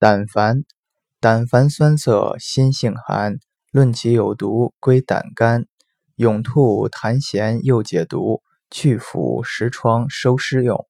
胆矾，胆矾酸涩，心性寒，论其有毒，归胆肝，咏兔痰涎，又解毒，去腐蚀疮，收湿用。